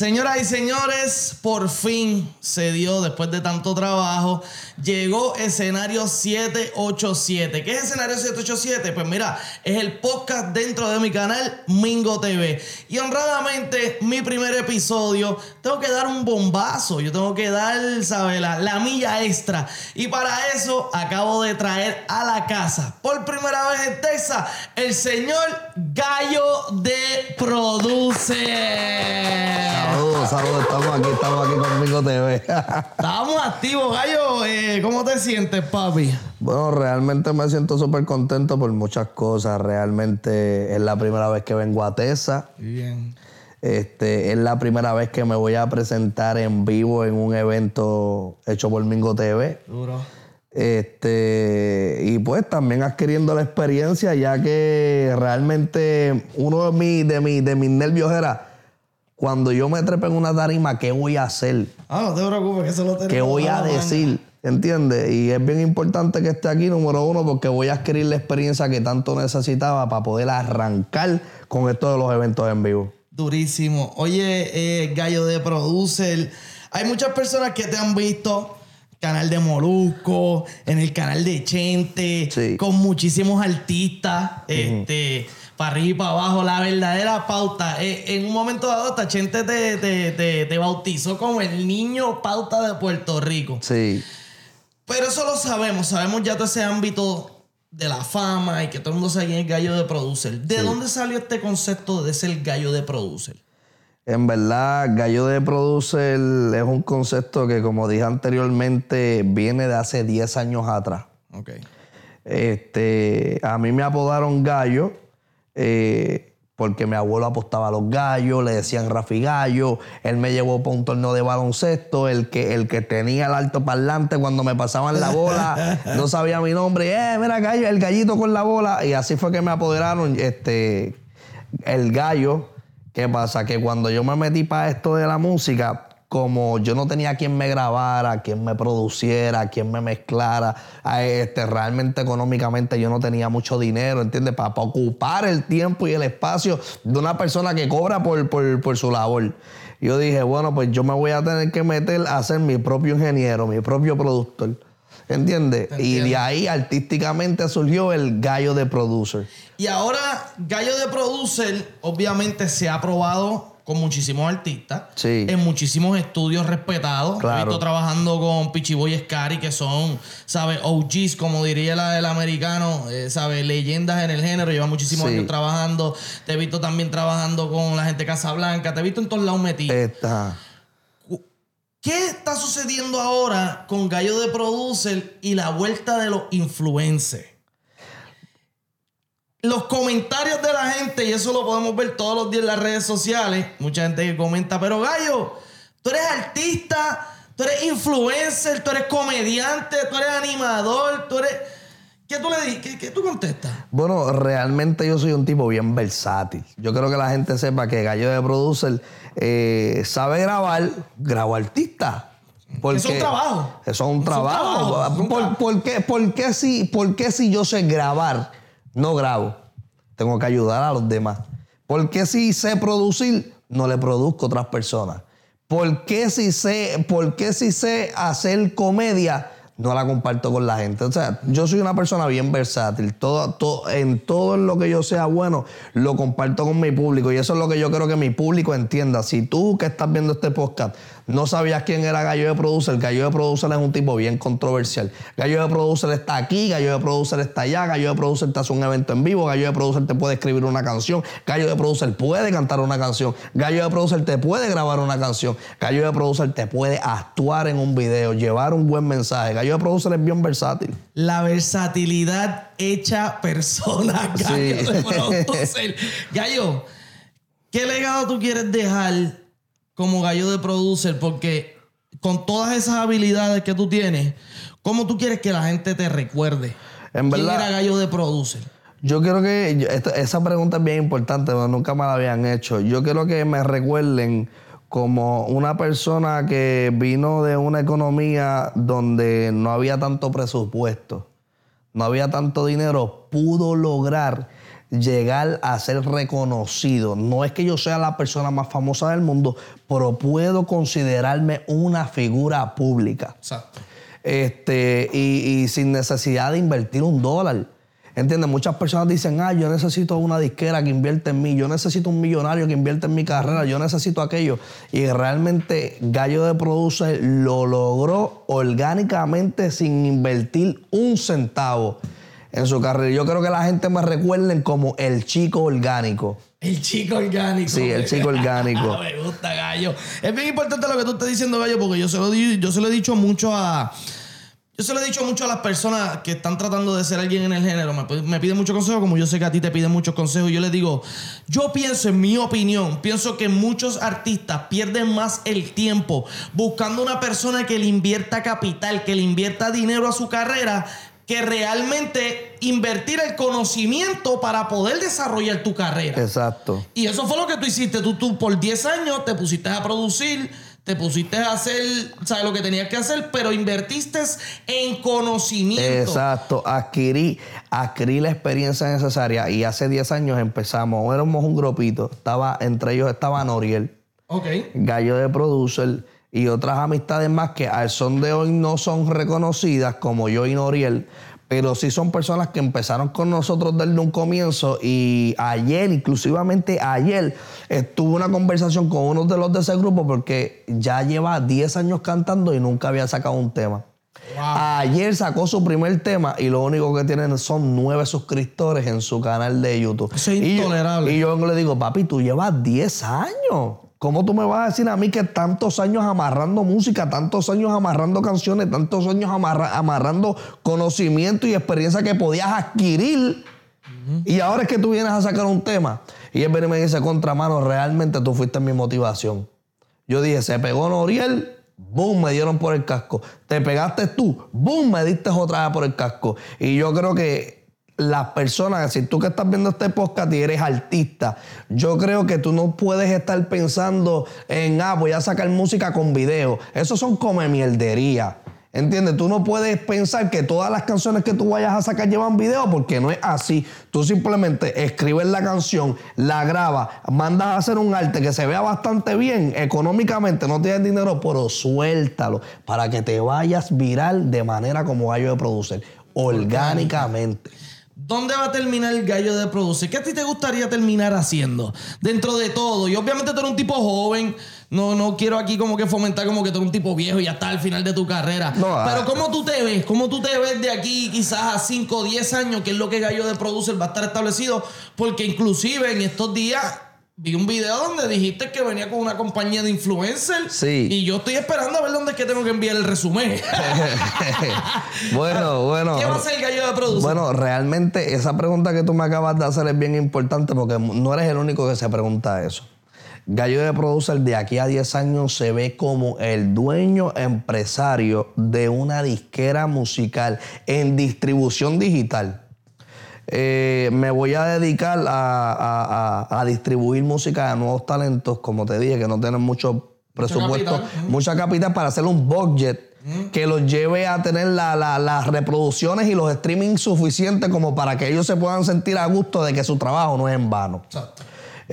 Señoras y señores, por fin se dio después de tanto trabajo. Llegó escenario 787. ¿Qué es escenario 787? Pues mira, es el podcast dentro de mi canal Mingo TV. Y honradamente, mi primer episodio, tengo que dar un bombazo. Yo tengo que dar, ¿sabes? La, la milla extra. Y para eso acabo de traer a la casa, por primera vez en Texas, el señor Gallo de Produce. Saludos, saludos, estamos aquí, estamos aquí conmigo TV. Estamos activos, gallo. Eh, ¿Cómo te sientes, papi? bueno, realmente me siento súper contento por muchas cosas. Realmente es la primera vez que vengo a Tesa. Bien. Este, es la primera vez que me voy a presentar en vivo en un evento hecho por Mingo TV. Duro. Este, y pues también adquiriendo la experiencia, ya que realmente uno de mis, de mis, de mis nervios era cuando yo me trepe en una tarima, ¿qué voy a hacer? Ah, no te preocupes, que eso lo tenemos. ¿Qué voy a decir? ¿Entiendes? Y es bien importante que esté aquí, número uno, porque voy a adquirir la experiencia que tanto necesitaba para poder arrancar con esto de los eventos en vivo. Durísimo. Oye, eh, Gallo de Producer, hay muchas personas que te han visto canal de Molusco, en el canal de Chente, Sí. con muchísimos artistas, este, para arriba y para abajo, la verdadera pauta. Eh, en un momento dado, hasta Chente te, te- te- te bautizó como el niño pauta de Puerto Rico. Sí. Pero eso lo sabemos, sabemos ya todo ese ámbito de la fama y que todo el mundo sabe quién es el gallo de producer. ¿De dónde salió este concepto de ser gallo de producer? En verdad, Gallo de Producer es un concepto que, como dije anteriormente, viene de hace 10 años atrás. Ok. Este, a mí me apodaron Gallo eh, porque mi abuelo apostaba a los gallos, le decían Rafi Gallo. Él me llevó para un torneo de baloncesto. El que, el que tenía el alto parlante cuando me pasaban la bola no sabía mi nombre. Eh, mira, gallo, el gallito con la bola. Y así fue que me apoderaron este, el gallo. ¿Qué pasa? Que cuando yo me metí para esto de la música, como yo no tenía quien me grabara, quien me produciera, quien me mezclara, este, realmente económicamente yo no tenía mucho dinero, ¿entiendes? Para, ocupar el tiempo y el espacio de una persona que cobra por, por, por su labor. Yo dije, bueno, pues yo me voy a tener que meter a ser mi propio ingeniero, mi propio productor. ¿Entiendes? Y de ahí artísticamente surgió el gallo de producer. Y ahora, gallo de producer, obviamente se ha probado con muchísimos artistas. Sí. En muchísimos estudios respetados. He Claro. visto trabajando con Pichiboy Scary, que son, ¿sabes? OGs, como diría la del americano, eh, ¿sabes? Leyendas en el género. Lleva muchísimos Sí. años trabajando. Te he visto también trabajando con la gente de Casablanca. Te he visto en todos lados metido. Esta. ¿Qué está sucediendo ahora con Gallo de Producer y la vuelta de los influencers? Los comentarios de la gente, y eso lo podemos ver todos los días en las redes sociales, mucha gente que comenta, pero Gallo, tú eres artista, tú eres influencer, tú eres comediante, tú eres animador, tú eres... ¿Qué tú le di? ¿Qué, qué tú contestas? Bueno, realmente yo soy un tipo bien versátil. Yo creo que la gente sepa que Gallo de Producer eh, sabe grabar, grabo artista. Porque Eso es un trabajo. Eso es un trabajo. trabajo, eso es un ¿Por, trabajo. por qué, por qué si, por qué si yo sé grabar, no grabo? Tengo que ayudar a los demás. ¿Por qué si sé producir, no le produzco a otras personas? ¿Por qué si sé, por qué si sé hacer comedia, no la comparto con la gente? O sea, yo soy una persona bien versátil. Todo, todo- en todo lo que yo sea bueno, lo comparto con mi público. Y eso es lo que yo creo que mi público entienda. Si tú que estás viendo este podcast no sabías quién era Gallo de Producer, Gallo de Producer es un tipo bien controversial. Gallo de Producer está aquí, Gallo de Producer está allá, Gallo de Producer te hace un evento en vivo, Gallo de Producer te puede escribir una canción, Gallo de Producer puede cantar una canción, Gallo de Producer te puede grabar una canción, Gallo de Producer te puede actuar en un video, llevar un buen mensaje. Gallo de Producer es bien versátil. La versatilidad hecha persona, Gallo Sí. de producer. Gallo, ¿qué legado tú quieres dejar como gallo de producer? Porque con todas esas habilidades que tú tienes, ¿cómo tú quieres que la gente te recuerde? En ¿Quién verdad- era gallo de producer? Yo quiero que, esta- esa pregunta es bien importante, pero nunca me la habían hecho. Yo quiero que me recuerden como una persona que vino de una economía donde no había tanto presupuesto, no había tanto dinero, pudo lograr llegar a ser reconocido. No es que yo sea la persona más famosa del mundo, pero puedo considerarme una figura pública. Exacto. Este, y, y sin necesidad de invertir un dólar. ¿Entiendes? Muchas personas dicen, ah, yo necesito una disquera que invierte en mí, yo necesito un millonario que invierte en mi carrera, yo necesito aquello. Y realmente Gallo de Producer lo logró orgánicamente sin invertir un centavo en su carrera. Yo creo que la gente me recuerden como el chico orgánico. El chico orgánico. Sí, el chico orgánico. me gusta, Gallo. Es bien importante lo que tú estás diciendo, Gallo, porque yo se lo, yo se lo he dicho mucho a... Yo se lo he dicho mucho a las personas que están tratando de ser alguien en el género. Me, pi- me piden mucho consejo, como yo sé que a ti te piden muchos consejos. Yo les digo, yo pienso, en mi opinión, pienso que muchos artistas pierden más el tiempo buscando una persona que le invierta capital, que le invierta dinero a su carrera, que realmente invertir el conocimiento para poder desarrollar tu carrera. Exacto. Y eso fue lo que tú hiciste. Tú, tú por 10 años te pusiste a producir, te pusiste a hacer, ¿sabes? Lo que tenías que hacer, pero invertiste en conocimiento. Exacto, adquirí, adquirí la experiencia necesaria y hace 10 años empezamos, éramos un grupito, estaba, entre ellos estaba Noriel, Ok. Gallo de Producer y otras amistades más que al son de hoy no son reconocidas como yo y Noriel, pero sí son personas que empezaron con nosotros desde un comienzo y ayer, inclusivamente ayer, estuve una conversación con uno de los de ese grupo porque ya lleva 10 años cantando y nunca había sacado un tema. Ayer sacó su primer tema y lo único que tienen son nueve suscriptores en su canal de YouTube. Eso es Y yo- intolerable. Y yo, le digo, papi, tú llevas 10 años. ¿Cómo tú me vas a decir a mí que tantos años amarrando música, tantos años amarrando canciones, tantos años amarra- amarrando conocimiento y experiencia que podías adquirir? Y ahora es que tú vienes a sacar un tema. Y él viene y me dice, contramano, realmente tú fuiste mi motivación. Yo dije, se pegó Noriel, boom, me dieron por el casco. Te pegaste tú, boom, me diste otra vez por el casco. Y yo creo que las personas, si tú que estás viendo este podcast y eres artista, yo creo que tú no puedes estar pensando en, ah, voy a sacar música con video. Eso son come mierdería. ¿Entiendes? Tú no puedes pensar que todas las canciones que tú vayas a sacar llevan video porque no es así. Tú simplemente escribes la canción, la grabas, mandas a hacer un arte que se vea bastante bien económicamente, no tienes dinero, pero suéltalo para que te vayas viral de manera como gallo de producir, orgánicamente. ¿Dónde va a terminar el gallo de producir? ¿Qué a ti te gustaría terminar haciendo? Dentro de todo. Y obviamente tú eres un tipo joven. No, no quiero aquí como que fomentar como que tú eres un tipo viejo y ya está al final de tu carrera. No, ah. Pero ¿cómo tú te ves? ¿Cómo tú te ves de aquí quizás a 5 o 10 años? Que es lo que Gallo de Producer va a estar establecido. Porque inclusive en estos días vi un video donde dijiste que venía con una compañía de influencers. Sí. Y yo estoy esperando a ver dónde es que tengo que enviar el resumen. bueno, bueno. ¿Qué va a hacer el Gallo de Producer? Bueno, realmente esa pregunta que tú me acabas de hacer es bien importante porque no eres el único que se pregunta eso. Gallo de Producer de aquí a 10 años se ve como el dueño empresario de una disquera musical en distribución digital. Eh, me voy a dedicar a, a- a- a distribuir música de nuevos talentos, como te dije, que no tienen mucho presupuesto, capital. Mucha capital para hacer un budget que los lleve a tener la- la- las reproducciones y los streaming suficientes como para que ellos se puedan sentir a gusto de que su trabajo no es en vano. Exacto.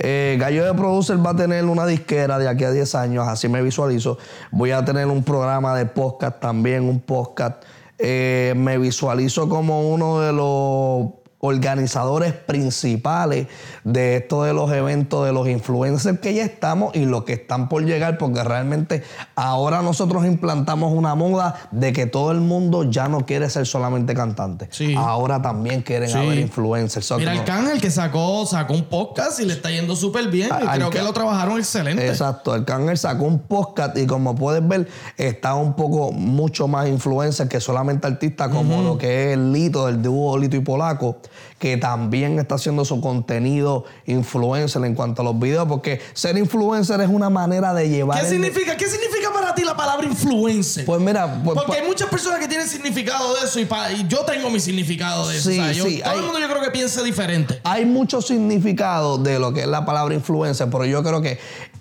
Eh, Gallo de Producer va a tener una disquera de aquí a 10 años, así me visualizo. Voy a tener un programa de podcast también, un podcast. Eh, me visualizo como uno de los organizadores principales de esto de los eventos de los influencers que ya estamos y los que están por llegar porque realmente ahora nosotros implantamos una moda de que todo el mundo ya no quiere ser solamente cantante. Sí. Ahora también quieren Sí. haber influencers. So, Mira, Arcángel que sacó, sacó un podcast y le está yendo súper bien. Y creo que lo trabajaron excelente. Exacto, el Arcángel sacó un podcast y como puedes ver, está un poco mucho más influencer que solamente artista, como lo que es el Lito, del dúo Lito y Polaco, que también está haciendo su contenido influencer en cuanto a los videos, porque ser influencer es una manera de llevar. ¿Qué el- significa? ¿Qué significa para ti la palabra influencer? Pues mira, pues, Porque pa- hay muchas personas que tienen significado de eso y, yo tengo mi significado de eso. Sí, O sea, yo- sí, todo hay- el mundo yo creo que piensa diferente. hay mucho significado de lo que es la palabra influencer, pero yo creo que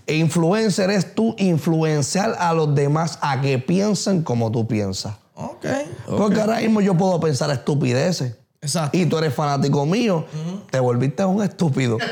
influencer es tú influenciar a los demás a que piensen como tú piensas. Ok. Porque ahora mismo yo puedo pensar estupideces. Exacto. y tú eres fanático mío, te volviste un estúpido.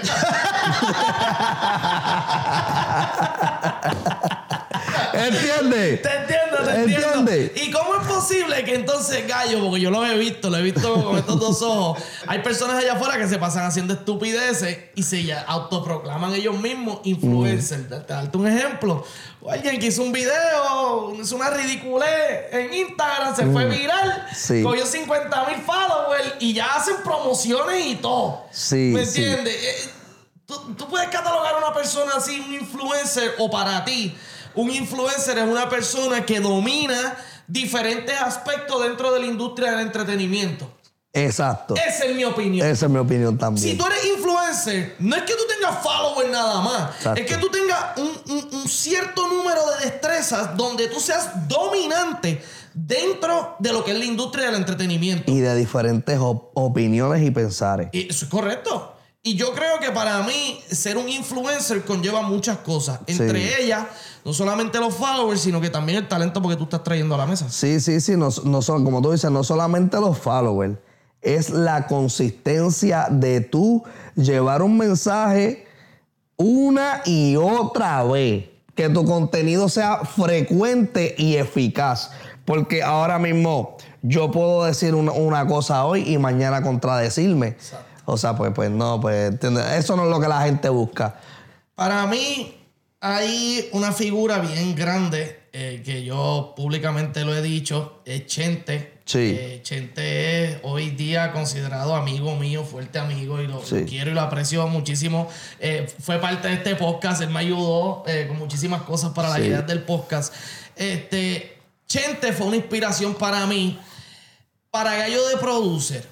¿Entiendes? Te entiendo, te entiendo. ¿Entiendes? ¿Y cómo es posible que entonces Gallo, porque yo lo he visto, lo he visto con estos dos ojos, hay personas allá afuera que se pasan haciendo estupideces y se ya autoproclaman ellos mismos influencers. Te darte un ejemplo. O alguien que hizo un video, hizo una ridiculez en Instagram, se fue viral, Sí. cogió 50 mil followers y ya hacen promociones y todo. Sí, ¿Me entiendes? Eh, ¿Tú, tú puedes catalogar a una persona así, un influencer, o para ti, un influencer es una persona que domina diferentes aspectos dentro de la industria del entretenimiento. Exacto. Esa es mi opinión. Esa es mi opinión Si también. tú eres influencer, no es que tú tengas followers nada más. Exacto. Es que tú tengas un, un- un cierto número de destrezas donde tú seas dominante dentro de lo que es la industria del entretenimiento. Y de diferentes op- opiniones y pensares. Y eso es correcto. Y yo creo que para mí ser un influencer conlleva muchas cosas. Entre Sí. ellas, no solamente los followers, sino que también el talento porque tú estás trayendo a la mesa. Sí, sí, sí. No, no son, como tú dices, no solamente los followers. Es la consistencia de tú llevar un mensaje una y otra vez. Que tu contenido sea frecuente y eficaz. Porque ahora mismo yo puedo decir una, una cosa hoy y mañana contradecirme. O sea, pues, pues no, pues ¿entiendes? eso no es lo que la gente busca. Para mí hay una figura bien grande eh, que yo públicamente lo he dicho, es Chente. Sí. Eh, Chente es hoy día considerado amigo mío, fuerte amigo, y lo, quiero y lo aprecio muchísimo. Eh, fue parte de este podcast, él me ayudó con muchísimas cosas para la Sí. idea del podcast. Este, Chente fue una inspiración para mí. Para Gallo de Producer,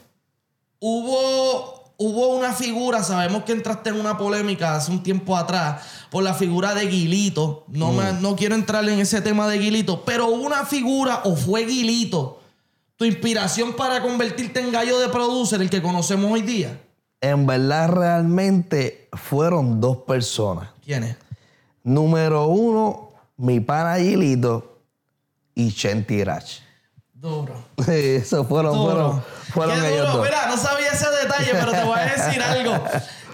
hubo, hubo una figura, sabemos que entraste en una polémica hace un tiempo atrás por la figura de Guilito. No, me- no quiero entrar en ese tema de Guilito, pero hubo una figura o fue Guilito tu inspiración para convertirte en gallo de producer, el que conocemos hoy día. En verdad, realmente fueron dos personas. ¿Quién es? Número uno, mi pana Gilito y Chenti Irach. Duro. Eso fueron, Duro. fueron, fueron Qué ellos duro. dos. Mira, no sabía ese detalle, pero te voy a decir algo.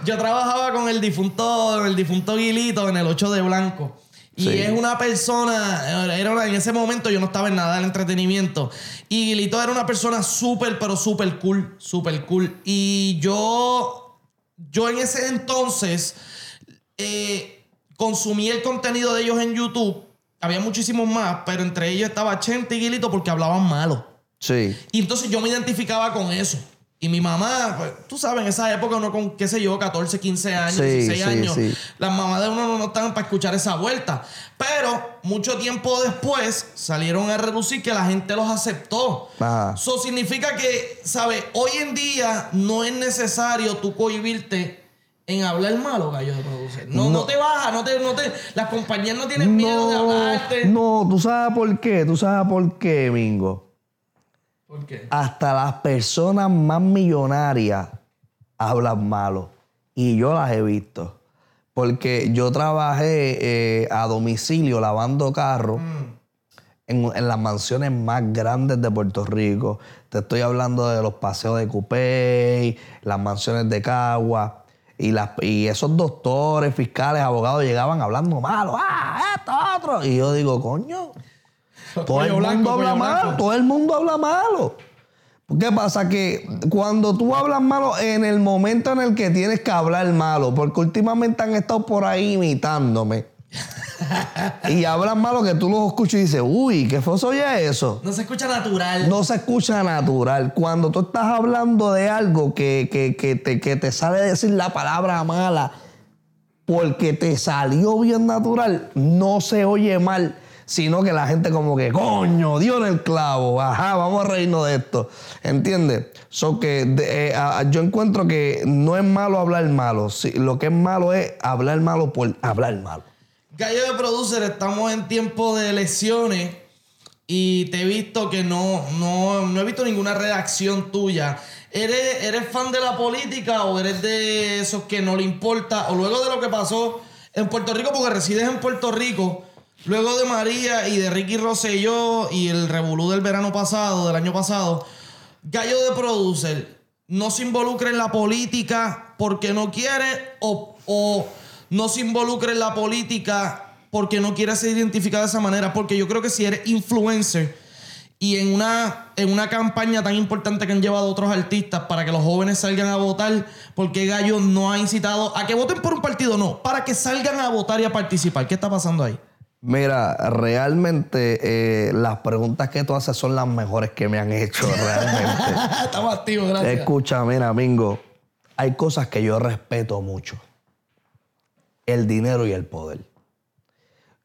Yo trabajaba con el difunto, el difunto Guilito en el 8 de Blanco. Y Sí. es una persona, era una- en ese momento yo no estaba en nada del entretenimiento. Y Guilito era una persona súper, pero súper cool, súper cool. Y yo, yo en ese entonces eh, consumí el contenido de ellos en YouTube. Había muchísimos más, pero entre ellos estaba Chente y Guilito porque hablaban malo. Sí. Y entonces yo me identificaba con eso. Y mi mamá, pues, tú sabes, en esa época uno con, qué sé yo, 14, 15 años, Sí, 16 sí, años, sí. las mamás de uno no, no estaban para escuchar esa vuelta. Pero mucho tiempo después salieron a reducir que la gente los aceptó. Eso significa que, ¿sabes? Hoy en día no es necesario tú cohibirte en hablar malo, gallo de producer. No, no. No. te baja, no te, no te, las compañías no tienen miedo de hablarte. no, tú sabes por qué, tú sabes por qué, Mingo. ¿Por qué? Hasta las personas más millonarias hablan malo. Y yo las he visto. Porque yo trabajé eh, a domicilio lavando carros en, en las mansiones más grandes de Puerto Rico. Te estoy hablando de los paseos de Cupey, las mansiones de Cagua. Y, las, y esos doctores, fiscales, abogados llegaban hablando malo. ¡Ah, esto, otro! Y yo digo, coño, todo el Cuello mundo blanco, habla malo, blanco. todo el mundo habla malo. ¿Qué pasa? Que cuando tú hablas malo, en el momento en el que tienes que hablar malo, porque últimamente han estado por ahí imitándome. y hablan malo que tú los escuchas y dices, uy, ¿qué fue oye eso? No se escucha natural. No se escucha natural. Cuando tú estás hablando de algo que, que- que te, que te sale decir la palabra mala porque te salió bien natural, no se oye mal, sino que la gente como que, coño, dio en el clavo, ajá, vamos a reírnos de esto. ¿Entiendes? So que de- eh, a- yo encuentro que no es malo hablar malo, sí, lo que es malo es hablar malo por hablar malo. Gallo de Producer, estamos en tiempo de elecciones y te he visto que no, no, no he visto ninguna reacción tuya. ¿Eres, ¿Eres fan de la política o eres de esos que no le importa? O luego de lo que pasó en Puerto Rico, porque resides en Puerto Rico, luego de María y de Ricky Rosselló y el revolú del verano pasado, del año pasado, Gallo de Producer, no se involucre en la política porque no quiere o, o no se involucre en la política porque no quiere ser identificado de esa manera. Porque yo creo que si eres influencer y en una, en una campaña tan importante que han llevado otros artistas para que los jóvenes salgan a votar, porque Gallo no ha incitado a que voten por un partido, no, para que salgan a votar y a participar. ¿Qué está pasando ahí? Mira, realmente eh, las preguntas que tú haces son las mejores que me han hecho, realmente. Estamos activos, gracias. Escucha, mira, Mingo, hay cosas que yo respeto mucho. El dinero y el poder.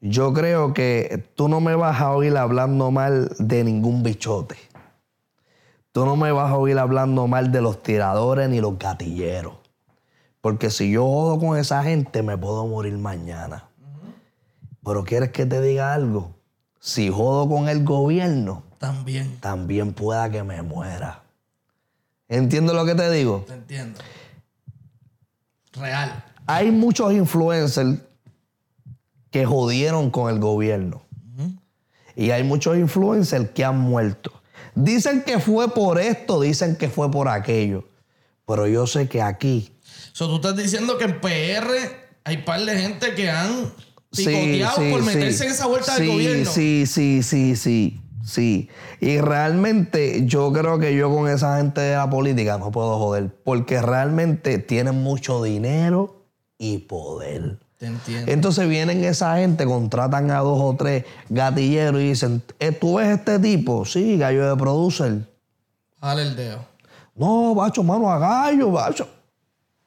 Yo creo que tú no me vas a oír hablando mal de ningún bichote. Tú no me vas a oír hablando mal de los tiradores ni los gatilleros. Porque si yo jodo con esa gente, me puedo morir mañana. Pero ¿quieres que te diga algo? Si jodo con el gobierno, También, también pueda que me muera. ¿Entiendes lo que te digo? te entiendo. Real. Hay muchos influencers que jodieron con el gobierno. Y hay muchos influencers que han muerto. Dicen que fue por esto, dicen que fue por aquello. Pero yo sé que aquí So, tú estás diciendo que en PR hay par de gente que han picoteado sí, por sí. meterse en esa vuelta del gobierno. Sí, sí, sí, sí, sí. Y realmente yo creo que yo con esa gente de la política no puedo joder, porque realmente tienen mucho dinero y poder. Te entiendo. Entonces vienen esa gente, contratan a dos o tres gatilleros y dicen, "Eh, ¿tú ves este tipo? Sí, gallo de producer. Dale el dedo. No, bacho, mano, a gallo, bacho.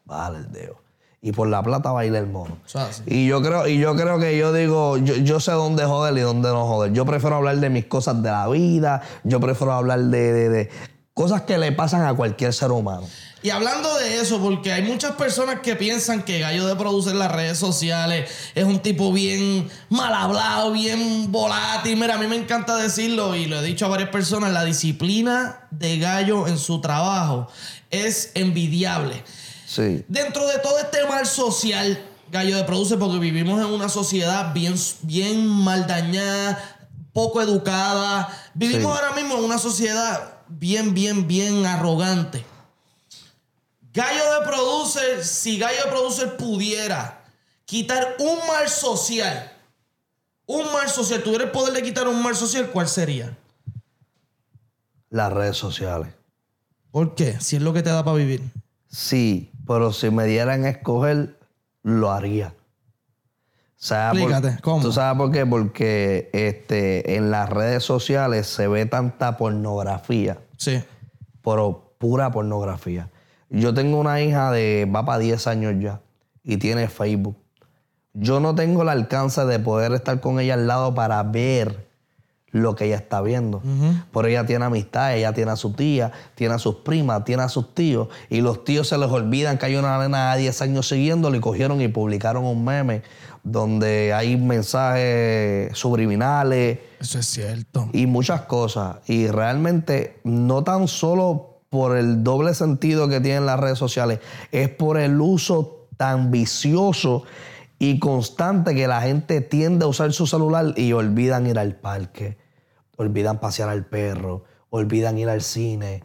Vale el dedo. Y por la plata baila el mono. Y yo creo, y yo creo que yo digo, yo, yo sé dónde joder y dónde no joder. Yo prefiero hablar de mis cosas de la vida, yo prefiero hablar de, de- de cosas que le pasan a cualquier ser humano. Y hablando de eso, porque hay muchas personas que piensan que Gallo de Producer en las redes sociales es un tipo bien mal hablado, bien volátil. Mira, a mí me encanta decirlo y lo he dicho a varias personas, la disciplina de Gallo en su trabajo es envidiable. Sí. Dentro de todo este mal social, Gallo de Produce, porque vivimos en una sociedad bien, bien mal dañada, poco educada. Vivimos Sí. ahora mismo en una sociedad bien, bien, bien arrogante. Gallo de Producer, si Gallo de Producer pudiera quitar un mal social, un mal social, tuviera el poder de quitar un mal social, ¿cuál sería? Las redes sociales. ¿Por qué? Si es lo que te da para vivir. Sí, pero si me dieran a escoger, lo haría. ¿Sabes por- ¿cómo? ¿Tú sabes por qué? Porque este, en las redes sociales se ve tanta pornografía, Sí. pero pura pornografía. Yo tengo una hija de, va para 10 años ya, y tiene Facebook. Yo no tengo el alcance de poder estar con ella al lado para ver lo que ella está viendo. Pero ella tiene amistad, ella tiene a su tía, tiene a sus primas, tiene a sus tíos, y los tíos se les olvidan que hay una nena de 10 años siguiéndolo y cogieron y publicaron un meme donde hay mensajes subliminales Eso es cierto. y muchas cosas. Y realmente no tan solo por el doble sentido que tienen las redes sociales, es por el uso tan vicioso y constante que la gente tiende a usar su celular y olvidan ir al parque, olvidan pasear al perro, olvidan ir al cine.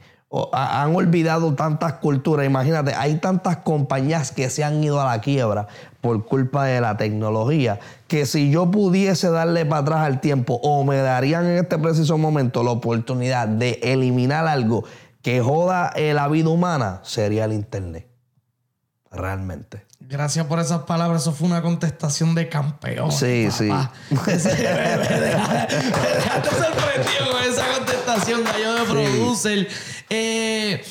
Han olvidado tantas culturas. Imagínate, hay tantas compañías que se han ido a la quiebra por culpa de la tecnología, que si yo pudiese darle para atrás al tiempo o me darían en este preciso momento la oportunidad de eliminar algo que joda eh, la vida humana, sería el Internet. Realmente. Gracias por esas palabras. Eso fue una contestación de campeón. Sí, papá. Dejaste, me dejaste sorprendido con esa contestación, Gallo de Producer. Eh,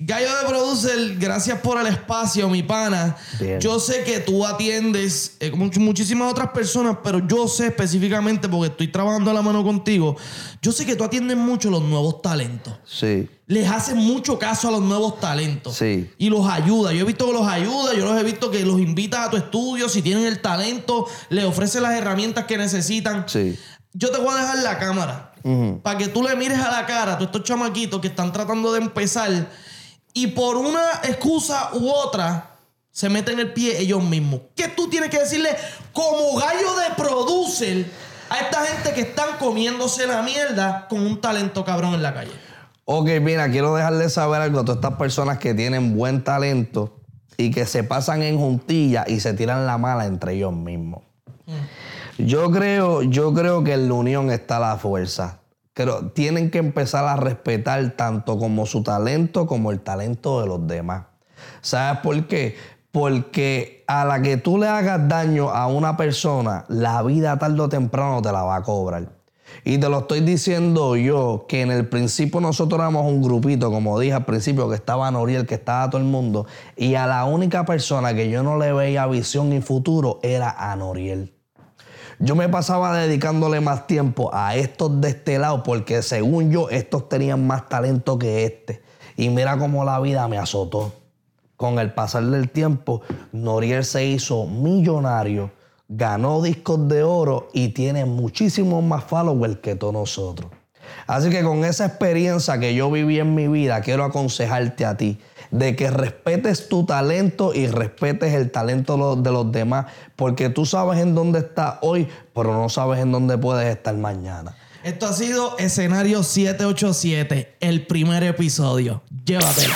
Gallo de Producer, gracias por el espacio, mi pana. Bien. Yo sé que tú atiendes eh, much- muchísimas otras personas, pero yo sé específicamente, porque estoy trabajando a la mano contigo, yo sé que tú atiendes mucho los nuevos talentos Sí. les hace mucho caso a los nuevos talentos. Sí. Y los ayuda. Yo he visto que los ayuda, yo los he visto que los invita a tu estudio. Si tienen el talento, les ofrece las herramientas que necesitan. Sí. Yo te voy a dejar la cámara para que tú le mires a la cara a todos estos chamaquitos que están tratando de empezar y por una excusa u otra se meten el pie ellos mismos. ¿Qué tú tienes que decirle como gallo de producer a esta gente que están comiéndose la mierda con un talento cabrón en la calle? Ok, mira, quiero dejarles saber algo a todas estas personas que tienen buen talento y que se pasan en juntilla y se tiran la mala entre ellos mismos. Yo creo, yo creo que en la unión está la fuerza. Pero tienen que empezar a respetar tanto como su talento como el talento de los demás. ¿Sabes por qué? Porque a la que tú le hagas daño a una persona, la vida tarde o temprano te la va a cobrar. Y te lo estoy diciendo yo, que en el principio nosotros éramos un grupito, como dije al principio, que estaba Noriel, que estaba todo el mundo, y a la única persona que yo no le veía visión y futuro era a Noriel. Yo me pasaba dedicándole más tiempo a estos de este lado porque según yo estos tenían más talento que este. Y mira cómo la vida me azotó. Con el pasar del tiempo, Noriel se hizo millonario, ganó discos de oro y tiene muchísimos más followers que todos nosotros. Así que con esa experiencia que yo viví en mi vida, quiero aconsejarte a ti de que respetes tu talento y respetes el talento de los demás, porque tú sabes en dónde estás hoy, pero no sabes en dónde puedes estar mañana. Esto ha sido Escenario 787, el primer episodio. Llévatelo.